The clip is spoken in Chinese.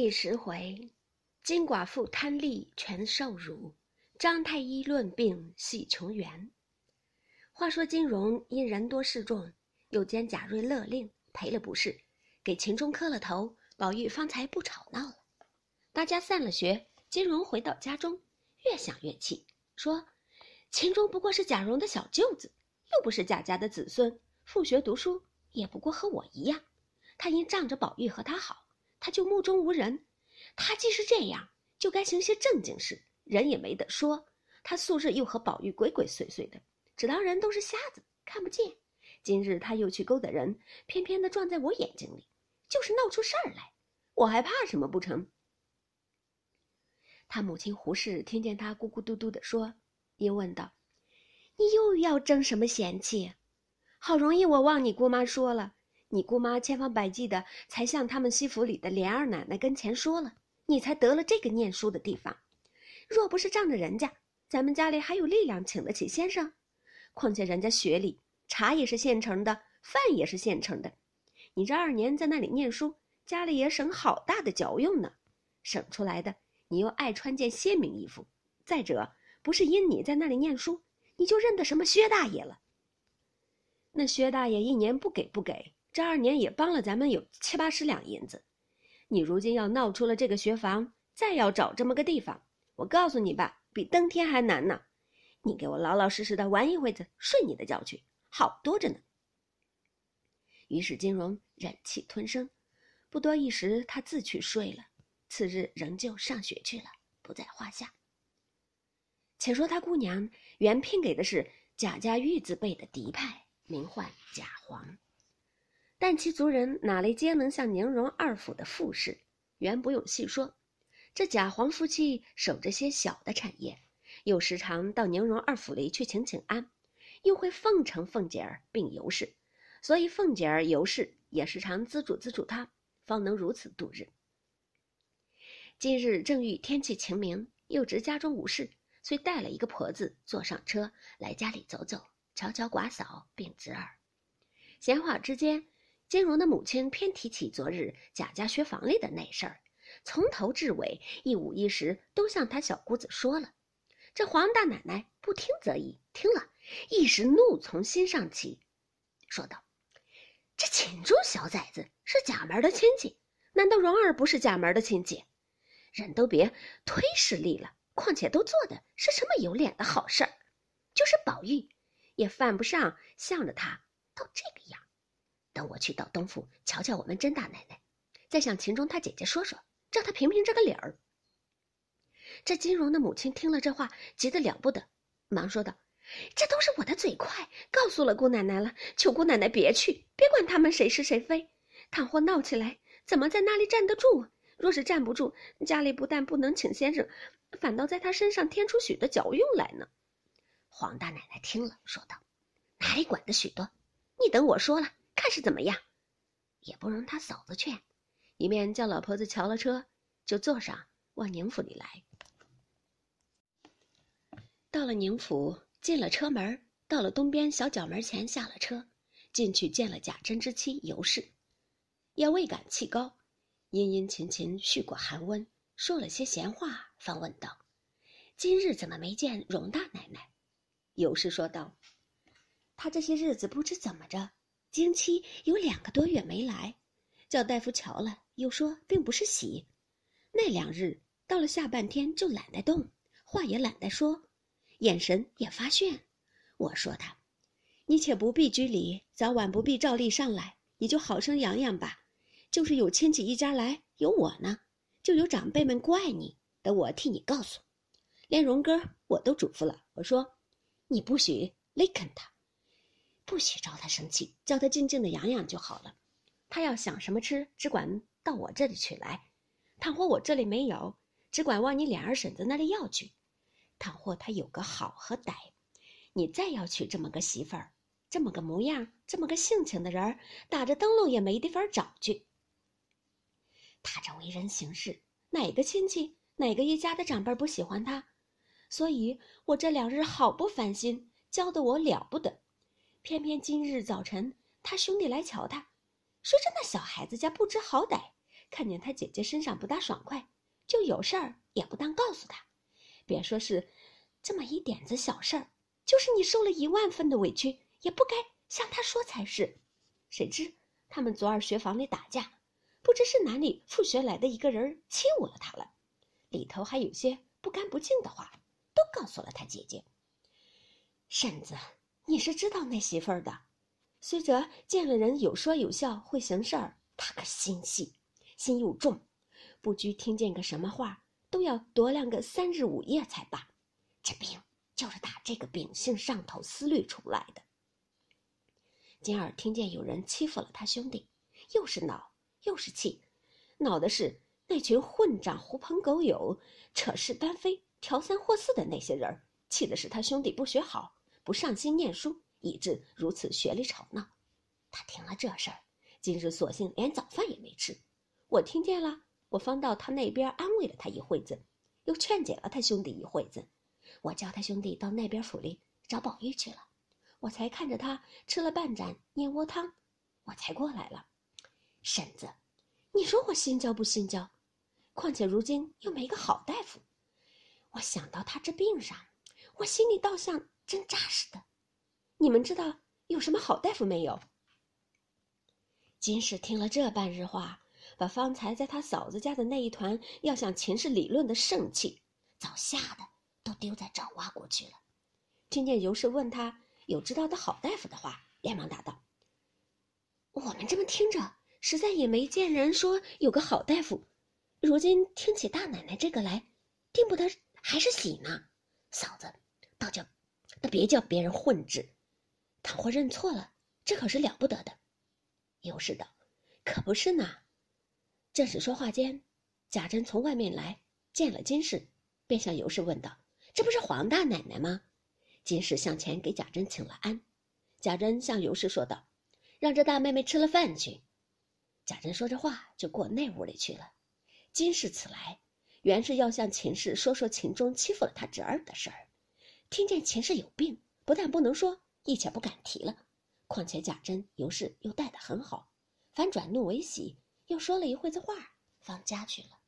第十回，金寡妇贪利全受辱，张太医论病系穷源。话说金荣因人多势众，又兼贾瑞勒令赔了不是，给秦钟磕了头。宝玉方才不吵闹了。大家散了学，金荣回到家中，越想越气，说：“秦钟不过是贾蓉的小舅子，又不是贾家的子孙，复学读书也不过和我一样。他因仗着宝玉和他好。”他就目中无人，他既是这样，就该行些正经事，人也没得说。他素日又和宝玉鬼鬼祟祟的，只当人都是瞎子，看不见。今日他又去勾搭人，偏偏的撞在我眼睛里，就是闹出事儿来，我还怕什么不成？他母亲胡氏听见他咕咕嘟嘟的说，又问道：“你又要争什么嫌弃？好容易我忘你姑妈说了。”你姑妈千方百计的，才向他们西府里的莲二奶奶跟前说了，你才得了这个念书的地方。若不是仗着人家，咱们家里还有力量请得起先生。况且人家学里茶也是现成的，饭也是现成的。你这二年在那里念书，家里也省好大的嚼用呢。省出来的，你又爱穿件鲜明衣服。再者，不是因你在那里念书，你就认得什么薛大爷了。那薛大爷一年不给不给。这二年也帮了咱们有七八十两银子，你如今要闹出了这个学房，再要找这么个地方，我告诉你吧，比登天还难呢。你给我老老实实的玩一会子，睡你的觉去，好多着呢。于是金荣忍气吞声，不多一时，他自去睡了。次日仍旧上学去了，不在话下。且说他姑娘原聘给的是贾家玉字辈的嫡派，名唤贾黄。但其族人哪里皆能像宁荣二府的富士，原不用细说。这贾黄夫妻守着些小的产业，又时常到宁荣二府里去请请安，又会奉承凤姐儿并尤氏，所以凤姐儿、尤氏也时常资助资助他，方能如此度日。今日正遇天气晴明，又值家中无事，遂带了一个婆子坐上车来家里走走，瞧瞧寡嫂并侄儿。闲话之间。金荣的母亲偏提起昨日贾家学房里的那事儿，从头至尾一五一十都向他小姑子说了。这黄大奶奶不听则已，听了一时怒从心上起，说道：“这秦钟小崽子是贾门的亲戚，难道荣儿不是贾门的亲戚？人都别推势力了，况且都做的是什么有脸的好事儿？就是宝玉，也犯不上向着他到这个样。”等我去到东府瞧瞧我们甄大奶奶，再向秦钟他姐姐说说，让他评评这个理儿。这金荣的母亲听了这话，急得了不得，忙说道：“这都是我的嘴快，告诉了姑奶奶了，求姑奶奶别去，别管他们谁是谁非。倘或闹起来，怎么在那里站得住？若是站不住，家里不但不能请先生，反倒在他身上添出许多嚼用来呢。”黄大奶奶听了，说道：“哪里管得许多？你等我说了。”看是怎么样，也不容他嫂子劝，一面叫老婆子瞧了车，就坐上往宁府里来。到了宁府，进了车门，到了东边小角门前下了车，进去见了贾珍之妻尤氏，也未敢气高，殷殷勤勤续过寒温，说了些闲话，方问道：“今日怎么没见荣大奶奶？”尤氏说道：“她这些日子不知怎么着。”经期有两个多月没来，叫大夫瞧了，又说并不是喜。那两日到了下半天就懒得动，话也懒得说，眼神也发眩。我说他，你且不必拘礼，早晚不必照例上来，你就好生养养吧。就是有亲戚一家来，有我呢，就有长辈们怪你，等我替你告诉。连荣哥我都嘱咐了，我说你不许勒肯他。不许招他生气，叫他静静的养养就好了。他要想什么吃，只管到我这里取来；倘或我这里没有，只管往你两二婶子那里要去。倘或他有个好和歹，你再要娶这么个媳妇儿，这么个模样，这么个性情的人儿，打着灯笼也没地方找去。他这为人行事，哪个亲戚、哪个一家的长辈不喜欢他？所以我这两日好不烦心，教得我了不得。偏偏今日早晨，他兄弟来瞧他，说：“这那小孩子家不知好歹，看见他姐姐身上不大爽快，就有事儿也不当告诉他。别说是这么一点子小事儿，就是你受了一万分的委屈，也不该向他说才是。谁知他们昨儿学房里打架，不知是哪里复学来的一个人欺侮了他了，里头还有些不干不净的话，都告诉了他姐姐。婶子，你是知道那媳妇儿的，虽则见了人有说有笑，会行事儿，他可心细，心又重，不拘听见个什么话，都要多量个三日五夜才罢。这病就是打这个秉性上头思虑出来的。今儿听见有人欺负了他兄弟，又是恼又是气，恼的是那群混账、狐朋狗友、扯事端非、挑三货四的那些人；气的是他兄弟不学好。不上心念书，以致如此学里吵闹。他听了这事儿，今日索性连早饭也没吃。我听见了，我方到他那边安慰了他一会子，又劝解了他兄弟一会子。我叫他兄弟到那边府里找宝玉去了，我才看着他吃了半盏燕窝汤，我才过来了。婶子，你说我心焦不心焦？况且如今又没个好大夫，我想到他这病上，我心里倒像……真扎实的，你们知道有什么好大夫没有？金氏听了这半日话，把方才在他嫂子家的那一团要向秦氏理论的盛气，早吓得都丢在爪哇国去了。听见尤氏问他有知道的好大夫的话，连忙答道：“我们这么听着，实在也没见人说有个好大夫。如今听起大奶奶这个来，定不得还是喜呢。嫂子，倒叫。”那别叫别人混治，倘或认错了，这可是了不得的。尤氏道：“可不是呢。”正是说话间，贾珍从外面来，见了金氏，便向尤氏问道：“这不是黄大奶奶吗？”金氏向前给贾珍请了安。贾珍向尤氏说道：“让这大妹妹吃了饭去。”贾珍说着话就过内屋里去了。金氏此来，原是要向秦氏说说秦钟欺负了他侄儿的事儿。听见秦氏有病，不但不能说，一且不敢提了。况且贾珍、尤氏又待得很好，反转怒为喜，又说了一会子话，放家去了。